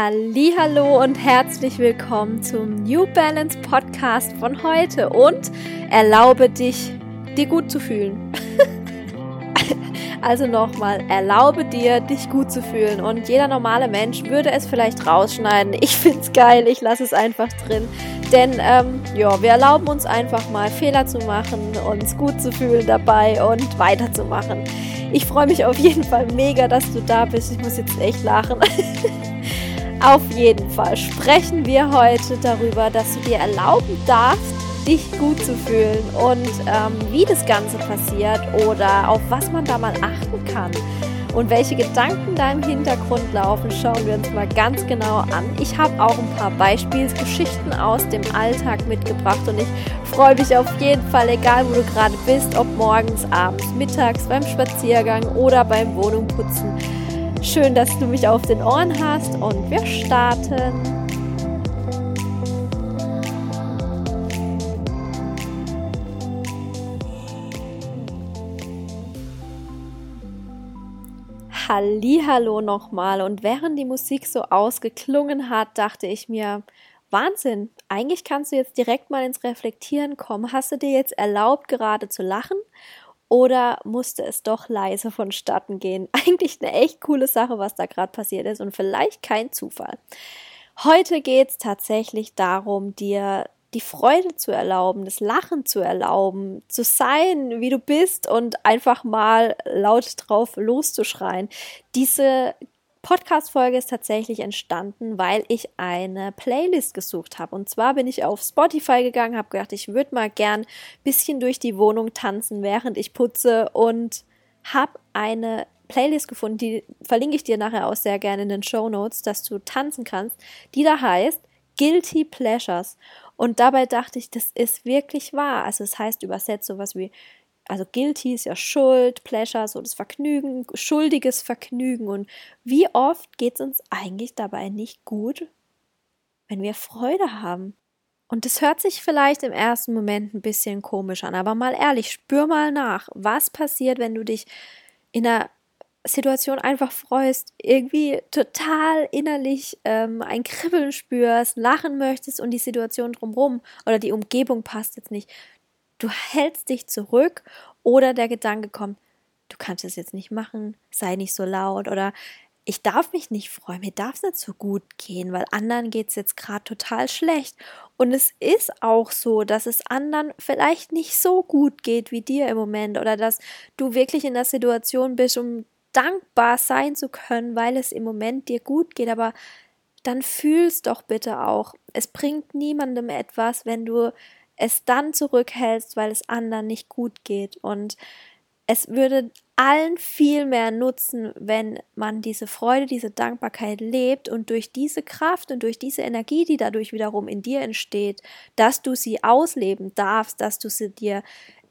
Hallo und herzlich willkommen zum New Balance Podcast von heute und erlaube dich, dir gut zu fühlen. also nochmal, erlaube dir, dich gut zu fühlen und jeder normale Mensch würde es vielleicht rausschneiden. Ich find's geil, ich lasse es einfach drin, denn ähm, ja, wir erlauben uns einfach mal Fehler zu machen, uns gut zu fühlen dabei und weiterzumachen. Ich freue mich auf jeden Fall mega, dass du da bist. Ich muss jetzt echt lachen. Auf jeden Fall sprechen wir heute darüber, dass du dir erlauben darfst, dich gut zu fühlen und ähm, wie das Ganze passiert oder auf was man da mal achten kann. Und welche Gedanken da im Hintergrund laufen, schauen wir uns mal ganz genau an. Ich habe auch ein paar Beispielsgeschichten aus dem Alltag mitgebracht und ich freue mich auf jeden Fall, egal wo du gerade bist, ob morgens, abends, mittags, beim Spaziergang oder beim Wohnungputzen Schön, dass du mich auf den Ohren hast und wir starten. Hallo nochmal und während die Musik so ausgeklungen hat, dachte ich mir, Wahnsinn, eigentlich kannst du jetzt direkt mal ins Reflektieren kommen. Hast du dir jetzt erlaubt, gerade zu lachen oder musste es doch leise vonstatten gehen? Eigentlich eine echt coole Sache, was da gerade passiert ist und vielleicht kein Zufall. Heute geht es tatsächlich darum, dir die Freude zu erlauben, das Lachen zu erlauben, zu sein, wie du bist und einfach mal laut drauf loszuschreien. Diese Podcast-Folge ist tatsächlich entstanden, weil ich eine Playlist gesucht habe. Und zwar bin ich auf Spotify gegangen, habe gedacht, ich würde mal gern ein bisschen durch die Wohnung tanzen, während ich putze und habe eine Playlist gefunden, die verlinke ich dir nachher auch sehr gerne in den Show Notes, dass du tanzen kannst, die da heißt Guilty Pleasures. Und dabei dachte ich, das ist wirklich wahr. Also es heißt übersetzt sowas wie also guilty ist ja Schuld, Pleasure, so das Vergnügen, schuldiges Vergnügen. Und wie oft geht es uns eigentlich dabei nicht gut, wenn wir Freude haben? Und das hört sich vielleicht im ersten Moment ein bisschen komisch an, aber mal ehrlich, spür mal nach, was passiert, wenn du dich in einer Situation einfach freust, irgendwie total innerlich ähm, ein Kribbeln spürst, lachen möchtest und die Situation drumherum oder die Umgebung passt jetzt nicht du hältst dich zurück oder der Gedanke kommt, du kannst es jetzt nicht machen, sei nicht so laut oder ich darf mich nicht freuen, mir darf es nicht so gut gehen, weil anderen geht es jetzt gerade total schlecht. Und es ist auch so, dass es anderen vielleicht nicht so gut geht wie dir im Moment oder dass du wirklich in der Situation bist, um dankbar sein zu können, weil es im Moment dir gut geht. Aber dann fühlst doch bitte auch, es bringt niemandem etwas, wenn du es dann zurückhältst, weil es anderen nicht gut geht. Und es würde allen viel mehr nutzen, wenn man diese Freude, diese Dankbarkeit lebt und durch diese Kraft und durch diese Energie, die dadurch wiederum in dir entsteht, dass du sie ausleben darfst, dass du sie dir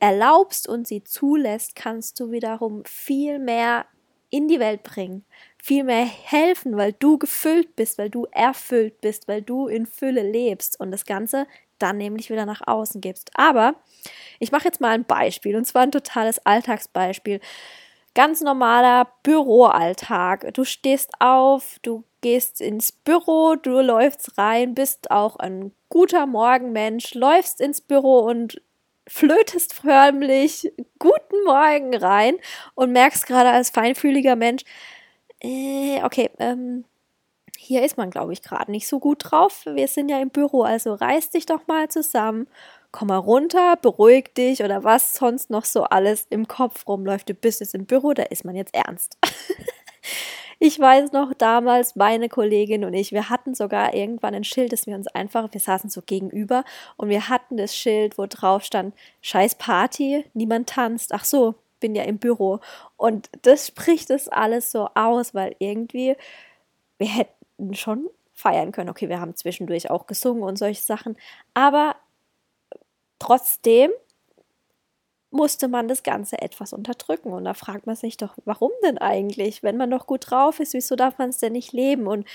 erlaubst und sie zulässt, kannst du wiederum viel mehr in die Welt bringen, viel mehr helfen, weil du gefüllt bist, weil du erfüllt bist, weil du in Fülle lebst und das Ganze dann nämlich wieder nach außen gibst. Aber ich mache jetzt mal ein Beispiel und zwar ein totales Alltagsbeispiel. Ganz normaler Büroalltag. Du stehst auf, du gehst ins Büro, du läufst rein, bist auch ein guter Morgenmensch, läufst ins Büro und flötest förmlich guten Morgen rein und merkst gerade als feinfühliger Mensch, äh, okay, ähm, hier ist man, glaube ich, gerade nicht so gut drauf. Wir sind ja im Büro, also reiß dich doch mal zusammen, komm mal runter, beruhig dich oder was sonst noch so alles im Kopf rumläuft. Du bist jetzt im Büro, da ist man jetzt ernst. ich weiß noch damals, meine Kollegin und ich, wir hatten sogar irgendwann ein Schild, das wir uns einfach, wir saßen so gegenüber und wir hatten das Schild, wo drauf stand, scheiß Party, niemand tanzt. Ach so, bin ja im Büro. Und das spricht es alles so aus, weil irgendwie wir hätten schon feiern können. Okay, wir haben zwischendurch auch gesungen und solche Sachen, aber trotzdem musste man das Ganze etwas unterdrücken. Und da fragt man sich doch, warum denn eigentlich? Wenn man doch gut drauf ist, wieso darf man es denn nicht leben? Und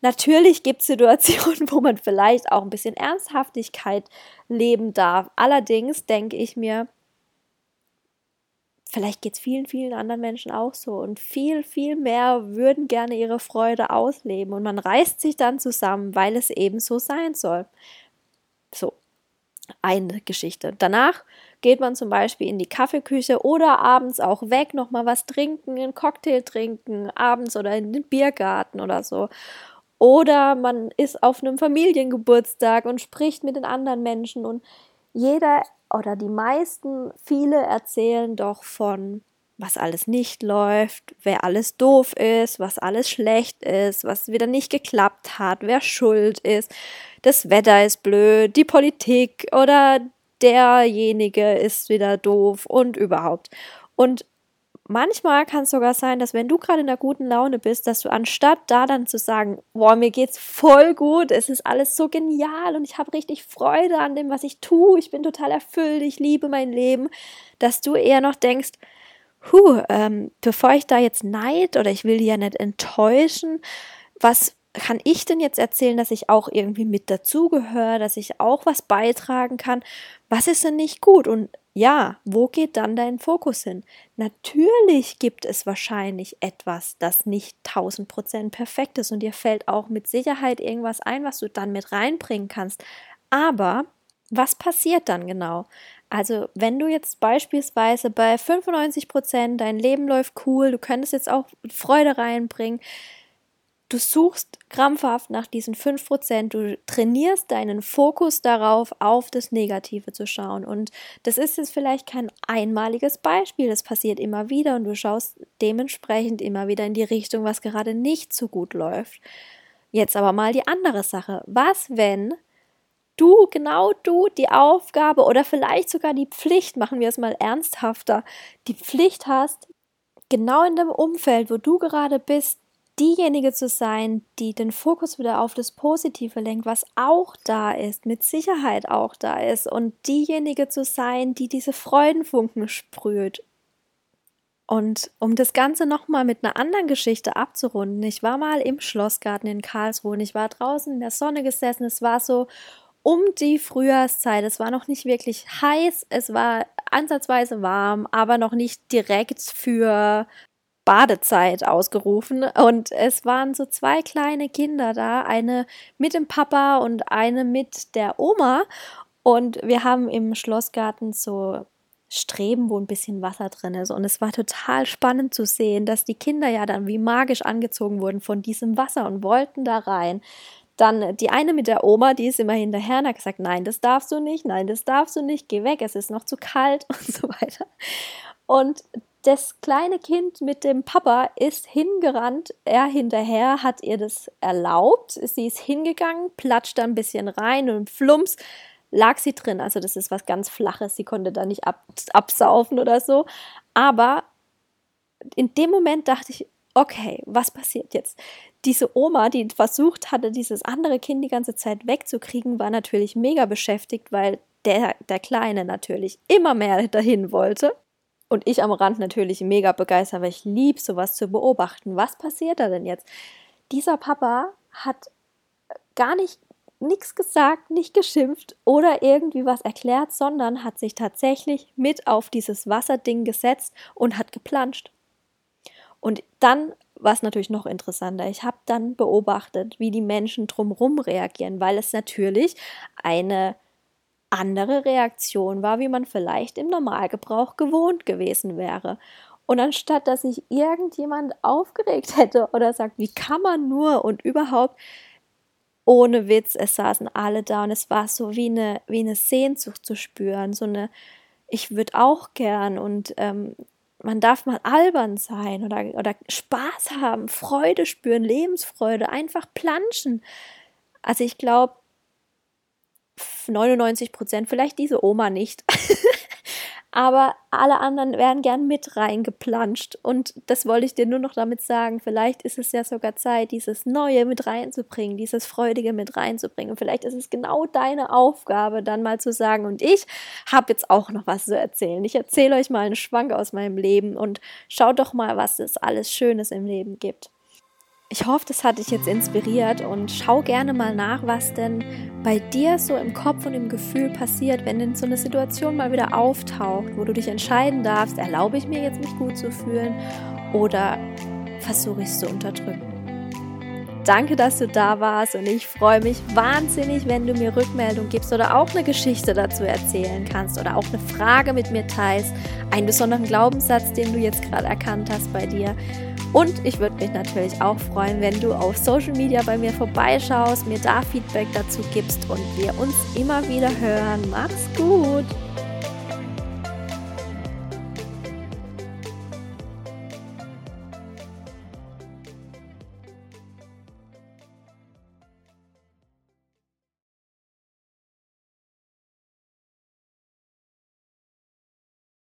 natürlich gibt es Situationen, wo man vielleicht auch ein bisschen Ernsthaftigkeit leben darf. Allerdings denke ich mir, vielleicht geht es vielen, vielen anderen Menschen auch so und viel, viel mehr würden gerne ihre Freude ausleben und man reißt sich dann zusammen, weil es eben so sein soll. So, eine Geschichte. Danach geht man zum Beispiel in die Kaffeeküche oder abends auch weg, nochmal was trinken, einen Cocktail trinken, abends oder in den Biergarten oder so. Oder man ist auf einem Familiengeburtstag und spricht mit den anderen Menschen und jeder oder die meisten, viele erzählen doch von, was alles nicht läuft, wer alles doof ist, was alles schlecht ist, was wieder nicht geklappt hat, wer schuld ist, das Wetter ist blöd, die Politik oder derjenige ist wieder doof und überhaupt. Und manchmal kann es sogar sein, dass wenn du gerade in einer guten Laune bist, dass du anstatt da dann zu sagen, boah, mir geht's voll gut, es ist alles so genial und ich habe richtig Freude an dem, was ich tue, ich bin total erfüllt, ich liebe mein Leben, dass du eher noch denkst, huh, ähm, bevor ich da jetzt neid oder ich will die ja nicht enttäuschen, was kann ich denn jetzt erzählen, dass ich auch irgendwie mit dazugehöre, dass ich auch was beitragen kann? Was ist denn nicht gut? Und ja, wo geht dann dein Fokus hin? Natürlich gibt es wahrscheinlich etwas, das nicht 1000 Prozent perfekt ist und dir fällt auch mit Sicherheit irgendwas ein, was du dann mit reinbringen kannst. Aber was passiert dann genau? Also, wenn du jetzt beispielsweise bei 95 Prozent dein Leben läuft cool, du könntest jetzt auch Freude reinbringen, Du suchst krampfhaft nach diesen 5%, du trainierst deinen Fokus darauf, auf das Negative zu schauen. Und das ist jetzt vielleicht kein einmaliges Beispiel, das passiert immer wieder und du schaust dementsprechend immer wieder in die Richtung, was gerade nicht so gut läuft. Jetzt aber mal die andere Sache. Was, wenn du, genau du, die Aufgabe oder vielleicht sogar die Pflicht, machen wir es mal ernsthafter, die Pflicht hast, genau in dem Umfeld, wo du gerade bist, diejenige zu sein, die den Fokus wieder auf das Positive lenkt, was auch da ist, mit Sicherheit auch da ist, und diejenige zu sein, die diese Freudenfunken sprüht. Und um das Ganze nochmal mit einer anderen Geschichte abzurunden, ich war mal im Schlossgarten in Karlsruhe und ich war draußen in der Sonne gesessen, es war so um die Frühjahrszeit, es war noch nicht wirklich heiß, es war ansatzweise warm, aber noch nicht direkt für Badezeit ausgerufen und es waren so zwei kleine Kinder da, eine mit dem Papa und eine mit der Oma und wir haben im Schlossgarten so Streben, wo ein bisschen Wasser drin ist. Und es war total spannend zu sehen, dass die Kinder ja dann wie magisch angezogen wurden von diesem Wasser und wollten da rein. Dann die eine mit der Oma, die ist immer hinterher und hat gesagt, nein, das darfst du nicht, nein, das darfst du nicht, geh weg, es ist noch zu kalt und so weiter. Und das kleine Kind mit dem Papa ist hingerannt, er hinterher hat ihr das erlaubt, sie ist hingegangen, platscht da ein bisschen rein und flumps lag sie drin. Also das ist was ganz Flaches, sie konnte da nicht ab, absaufen oder so. Aber in dem Moment dachte ich, okay, was passiert jetzt? Diese Oma, die versucht hatte, dieses andere Kind die ganze Zeit wegzukriegen, war natürlich mega beschäftigt, weil der, der Kleine natürlich immer mehr dahin wollte. Und ich am Rand natürlich mega begeistert, weil ich liebe sowas zu beobachten. Was passiert da denn jetzt? Dieser Papa hat gar nicht nichts gesagt, nicht geschimpft oder irgendwie was erklärt, sondern hat sich tatsächlich mit auf dieses Wasserding gesetzt und hat geplanscht. Und dann war es natürlich noch interessanter. Ich habe dann beobachtet, wie die Menschen drumherum reagieren, weil es natürlich eine andere Reaktion war, wie man vielleicht im Normalgebrauch gewohnt gewesen wäre. Und anstatt dass sich irgendjemand aufgeregt hätte oder sagt, wie kann man nur und überhaupt, ohne Witz, es saßen alle da und es war so wie eine, wie eine Sehnsucht zu spüren, so eine, ich würde auch gern und ähm, man darf mal albern sein oder, oder Spaß haben, Freude spüren, Lebensfreude, einfach planschen. Also ich glaube, 99 Prozent, vielleicht diese Oma nicht. Aber alle anderen werden gern mit reingeplanscht. Und das wollte ich dir nur noch damit sagen. Vielleicht ist es ja sogar Zeit, dieses Neue mit reinzubringen, dieses Freudige mit reinzubringen. Und vielleicht ist es genau deine Aufgabe, dann mal zu sagen, und ich habe jetzt auch noch was zu erzählen. Ich erzähle euch mal einen Schwank aus meinem Leben und schaut doch mal, was es alles Schönes im Leben gibt. Ich hoffe, das hat dich jetzt inspiriert und schau gerne mal nach, was denn bei dir so im Kopf und im Gefühl passiert, wenn denn so eine Situation mal wieder auftaucht, wo du dich entscheiden darfst, erlaube ich mir jetzt mich gut zu fühlen oder versuche ich es zu unterdrücken. Danke, dass du da warst und ich freue mich wahnsinnig, wenn du mir Rückmeldung gibst oder auch eine Geschichte dazu erzählen kannst oder auch eine Frage mit mir teilst, einen besonderen Glaubenssatz, den du jetzt gerade erkannt hast bei dir. Und ich würde mich natürlich auch freuen, wenn du auf Social Media bei mir vorbeischaust, mir da Feedback dazu gibst und wir uns immer wieder hören. Mach's gut!